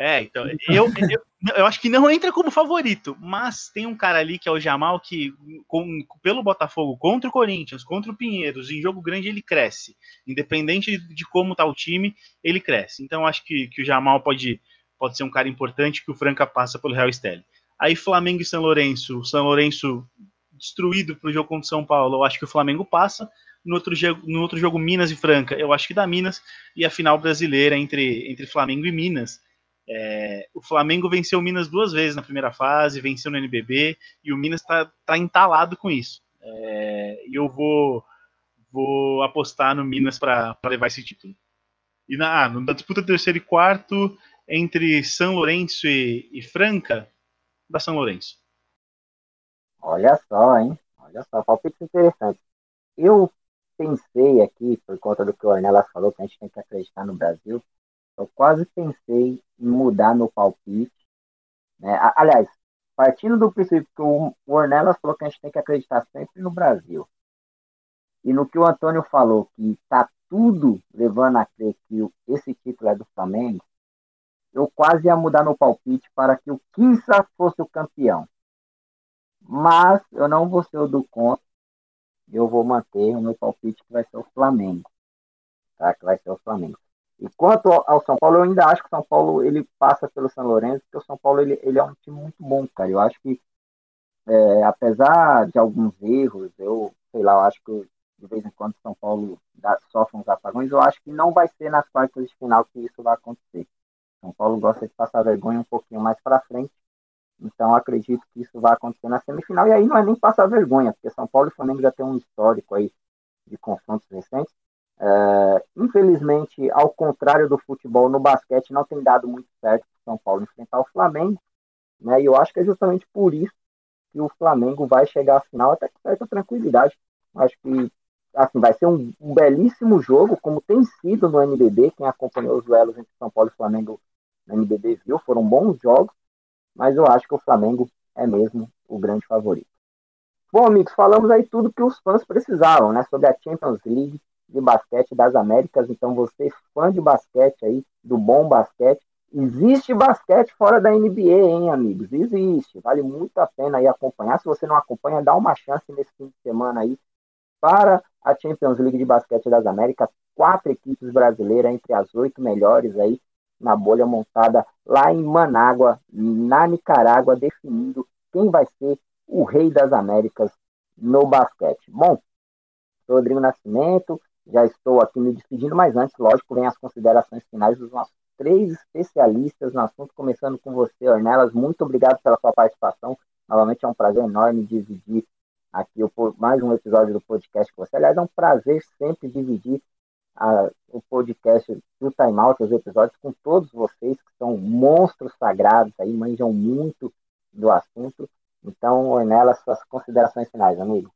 É, então, eu, eu, eu, acho que não entra como favorito, mas tem um cara ali que é o Jamal que, com, pelo Botafogo, contra o Corinthians, contra o Pinheiros, em jogo grande ele cresce. Independente de como tá o time, ele cresce. Então acho que, que o Jamal pode, pode ser um cara importante que o Franca passa pelo Real Esteli. Aí Flamengo e São Lourenço, São Lourenço destruído pro jogo contra o São Paulo, eu acho que o Flamengo passa no outro, jogo, no outro jogo Minas e Franca, eu acho que dá Minas, e a final brasileira entre, entre Flamengo e Minas. É, o Flamengo venceu o Minas duas vezes na primeira fase, venceu no NBB, e o Minas está tá entalado com isso. É, e eu vou, vou apostar no Minas para levar esse título. E na, ah, na disputa terceiro e quarto, entre São Lourenço e, e Franca, da São Lourenço. Olha só, hein? Olha só, palpite interessante. Eu pensei aqui, por conta do que o Ornelas falou, que a gente tem que acreditar no Brasil, eu quase pensei em mudar meu palpite. Né? Aliás, partindo do princípio que o Ornelas falou que a gente tem que acreditar sempre no Brasil, e no que o Antônio falou, que está tudo levando a crer que esse título é do Flamengo, eu quase ia mudar meu palpite para que o Quinça fosse o campeão. Mas eu não vou ser o do contra eu vou manter o meu palpite que vai ser o Flamengo. Tá? Que vai ser o Flamengo. E quanto ao São Paulo, eu ainda acho que o São Paulo ele passa pelo São Lourenço, porque o São Paulo ele, ele é um time muito bom, cara. Eu acho que, é, apesar de alguns erros, eu sei lá, eu acho que de vez em quando o São Paulo dá, sofre uns apagões, eu acho que não vai ser nas quartas de final que isso vai acontecer. São Paulo gosta de passar vergonha um pouquinho mais para frente, então acredito que isso vai acontecer na semifinal. E aí não é nem passar vergonha, porque São Paulo e Flamengo já tem um histórico aí de confrontos recentes. É, infelizmente, ao contrário do futebol, no basquete não tem dado muito certo para São Paulo enfrentar o Flamengo. Né? E eu acho que é justamente por isso que o Flamengo vai chegar à final até com certa tranquilidade. Acho que assim, vai ser um, um, belíssimo jogo, como tem sido no NBB. Quem acompanhou os duelos entre São Paulo e Flamengo no NBB viu, foram bons jogos mas eu acho que o Flamengo é mesmo o grande favorito. Bom, amigos, falamos aí tudo que os fãs precisavam, né? Sobre a Champions League de basquete das Américas. Então, você, fã de basquete aí, do bom basquete, existe basquete fora da NBA, hein, amigos? Existe. Vale muito a pena aí acompanhar. Se você não acompanha, dá uma chance nesse fim de semana aí para a Champions League de basquete das Américas. Quatro equipes brasileiras entre as oito melhores aí na bolha montada lá em Manágua, na Nicarágua, definindo quem vai ser o rei das Américas no basquete. Bom, Rodrigo Nascimento, já estou aqui me despedindo, mas antes, lógico, vem as considerações finais dos nossos três especialistas no assunto, começando com você, Ornelas. Muito obrigado pela sua participação. Novamente é um prazer enorme dividir aqui o, mais um episódio do podcast com você. Aliás, é um prazer sempre dividir a, o podcast do Time Out, os episódios com todos vocês, que são monstros sagrados aí, manjam muito do assunto. Então, Ornella, suas considerações finais, amigo.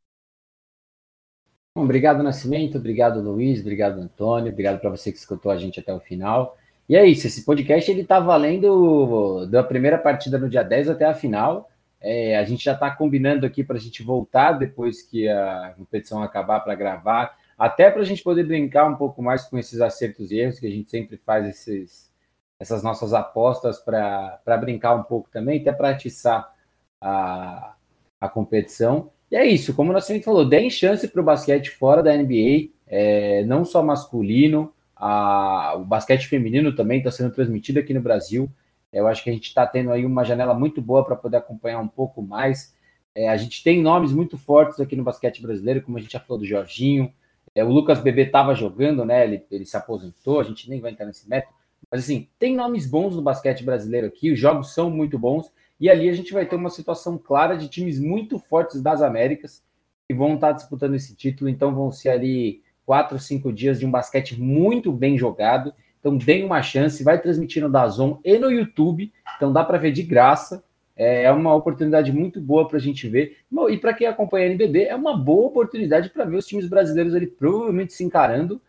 Bom, obrigado, Nascimento, obrigado, Luiz, obrigado, Antônio, obrigado para você que escutou a gente até o final. E é isso, esse podcast ele tá valendo da primeira partida no dia 10 até a final. É, a gente já está combinando aqui para a gente voltar depois que a competição acabar para gravar até para a gente poder brincar um pouco mais com esses acertos e erros, que a gente sempre faz esses, essas nossas apostas para brincar um pouco também, até para atiçar a, a competição. E é isso, como o Nascimento falou, deem chance para o basquete fora da NBA, é, não só masculino, a, o basquete feminino também está sendo transmitido aqui no Brasil. Eu acho que a gente está tendo aí uma janela muito boa para poder acompanhar um pouco mais. É, a gente tem nomes muito fortes aqui no basquete brasileiro, como a gente já falou do Jorginho. É, o Lucas Bebê estava jogando, né? Ele, ele se aposentou, a gente nem vai entrar nesse método. Mas assim, tem nomes bons no basquete brasileiro aqui, os jogos são muito bons, e ali a gente vai ter uma situação clara de times muito fortes das Américas que vão estar disputando esse título, então vão ser ali quatro, cinco dias de um basquete muito bem jogado. Então, deem uma chance, vai transmitindo da Zon e no YouTube, então dá para ver de graça. É, é uma oportunidade muito boa para a gente ver. E para quem acompanha a NBB, é uma boa oportunidade para ver os times brasileiros ali provavelmente se encarando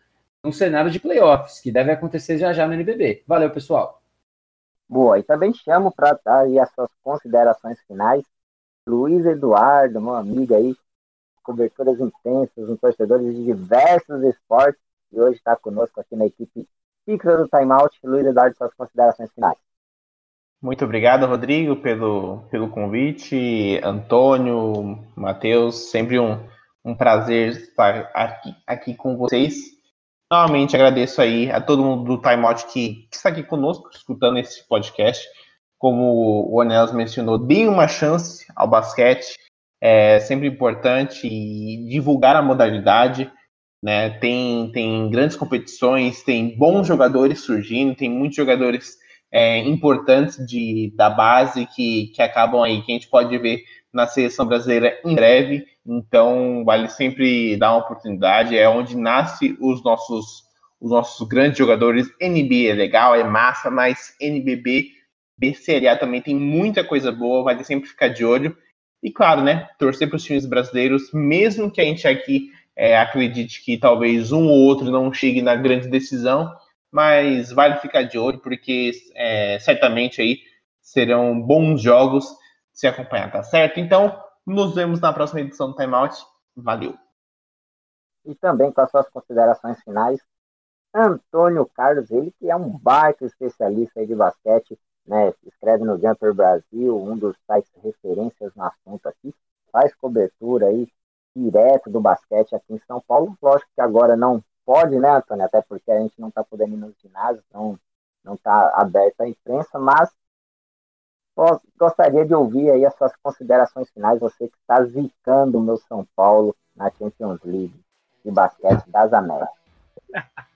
um cenário de playoffs, que deve acontecer já já no NBB. Valeu, pessoal. Boa, e também chamo para dar aí as suas considerações finais. Luiz Eduardo, meu amigo aí, coberturas intensas, um torcedor de diversos esportes, e hoje está conosco aqui na equipe fixa do Timeout. Luiz Eduardo, suas considerações finais. Muito obrigado, Rodrigo, pelo, pelo convite. Antônio, Matheus, sempre um, um prazer estar aqui, aqui com vocês. Novamente agradeço aí a todo mundo do Timeout que, que está aqui conosco, escutando esse podcast. Como o Onelas mencionou, deem uma chance ao basquete é sempre importante divulgar a modalidade. Né? Tem, tem grandes competições, tem bons jogadores surgindo, tem muitos jogadores é, importantes de, da base que, que acabam aí, que a gente pode ver na seleção brasileira em breve. Então, vale sempre dar uma oportunidade. É onde nasce os nossos, os nossos grandes jogadores. NBA é legal, é massa, mas NBB, BCLA também tem muita coisa boa. Vale sempre ficar de olho. E claro, né, torcer para os times brasileiros, mesmo que a gente aqui é, acredite que talvez um ou outro não chegue na grande decisão, mas vale ficar de olho, porque é, certamente aí serão bons jogos se acompanhar, tá certo? Então, nos vemos na próxima edição do Timeout. Valeu! E também com as suas considerações finais, Antônio Carlos, ele que é um baita especialista de basquete, né, escreve no Jumper Brasil, um dos sites referências no assunto aqui, faz cobertura aí direto do basquete aqui em São Paulo. Lógico que agora não pode, né, Antônio? Até porque a gente não está podendo ir nos ginásios, não não está aberto à imprensa, mas gostaria de ouvir aí as suas considerações finais, você que está zicando o meu São Paulo na Champions League de basquete das Américas.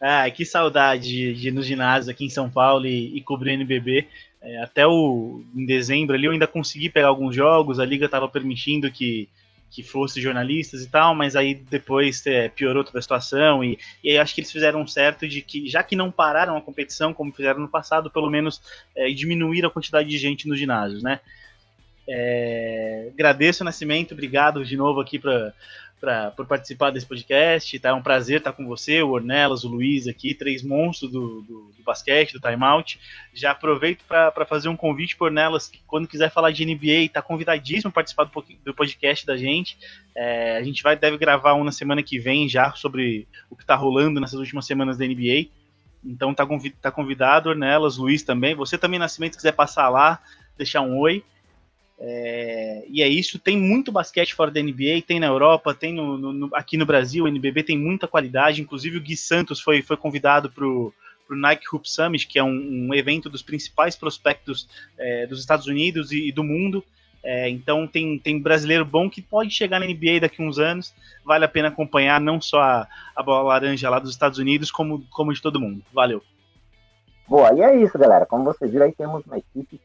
Ah, que saudade de, ir no ginásio aqui em São Paulo e, e cobrir NBB. É, até o, em dezembro ali eu ainda consegui pegar alguns jogos, a liga estava permitindo que, que fosse jornalistas e tal, mas aí depois é, piorou toda a situação e, e aí acho que eles fizeram certo de que, já que não pararam a competição como fizeram no passado, pelo menos é, diminuir a quantidade de gente nos ginásios, né? É, agradeço o Nascimento, obrigado de novo aqui para pra, por participar desse podcast. Tá? É um prazer estar com você, o Ornelas, o Luiz aqui, três monstros do, do, do basquete, do timeout. Já aproveito para fazer um convite por Ornelas, que quando quiser falar de NBA, está convidadíssimo a participar do, do podcast da gente. É, a gente vai deve gravar um na semana que vem já sobre o que está rolando nessas últimas semanas da NBA. Então tá, tá convidado, Ornelas, Luiz também. Você também, Nascimento, quiser passar lá, deixar um oi. É, e é isso, tem muito basquete fora da NBA, tem na Europa, tem no, no, aqui no Brasil, o NBB tem muita qualidade, inclusive o Gui Santos foi, foi convidado para o Nike Hoop Summit, que é um, um evento dos principais prospectos é, dos Estados Unidos e, e do mundo, é, então tem, tem brasileiro bom que pode chegar na NBA daqui a uns anos, vale a pena acompanhar não só a, a bola laranja lá dos Estados Unidos, como, como de todo mundo. Valeu! Boa, e é isso, galera. Como vocês viram, aí temos uma equipe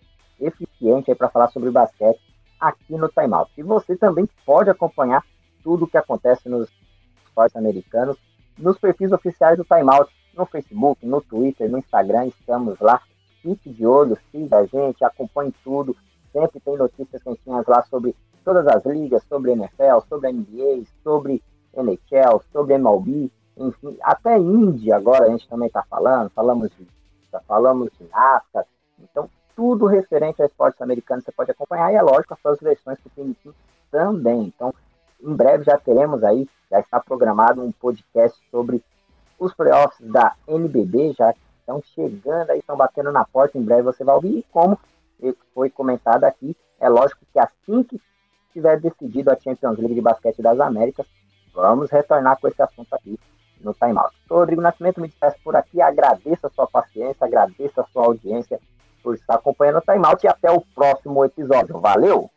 eficiente para falar sobre basquete aqui no Timeout. E você também pode acompanhar tudo o que acontece nos esportes americanos nos perfis oficiais do Timeout, no Facebook, no Twitter, no Instagram, estamos lá. Fique de olho, siga a gente, acompanhe tudo. Sempre tem notícias quentinhas lá sobre todas as ligas, sobre NFL, sobre NBA, sobre NHL, sobre MLB, enfim, até Índia agora a gente também está falando, falamos de falamos de NASCAR, então tudo referente a esportes americanos você pode acompanhar, e é lógico, as suas versões do Piniquim também. Então, em breve já teremos aí, já está programado um podcast sobre os playoffs da NBB, já estão chegando aí, estão batendo na porta, em breve você vai ouvir. E como foi comentado aqui, é lógico que assim que tiver decidido a Champions League de Basquete das Américas, vamos retornar com esse assunto aqui no Time Out. Sou Rodrigo Nascimento, me despeço por aqui, agradeço a sua paciência, agradeço a sua audiência por estar acompanhando o Time Out e até o próximo episódio. Valeu!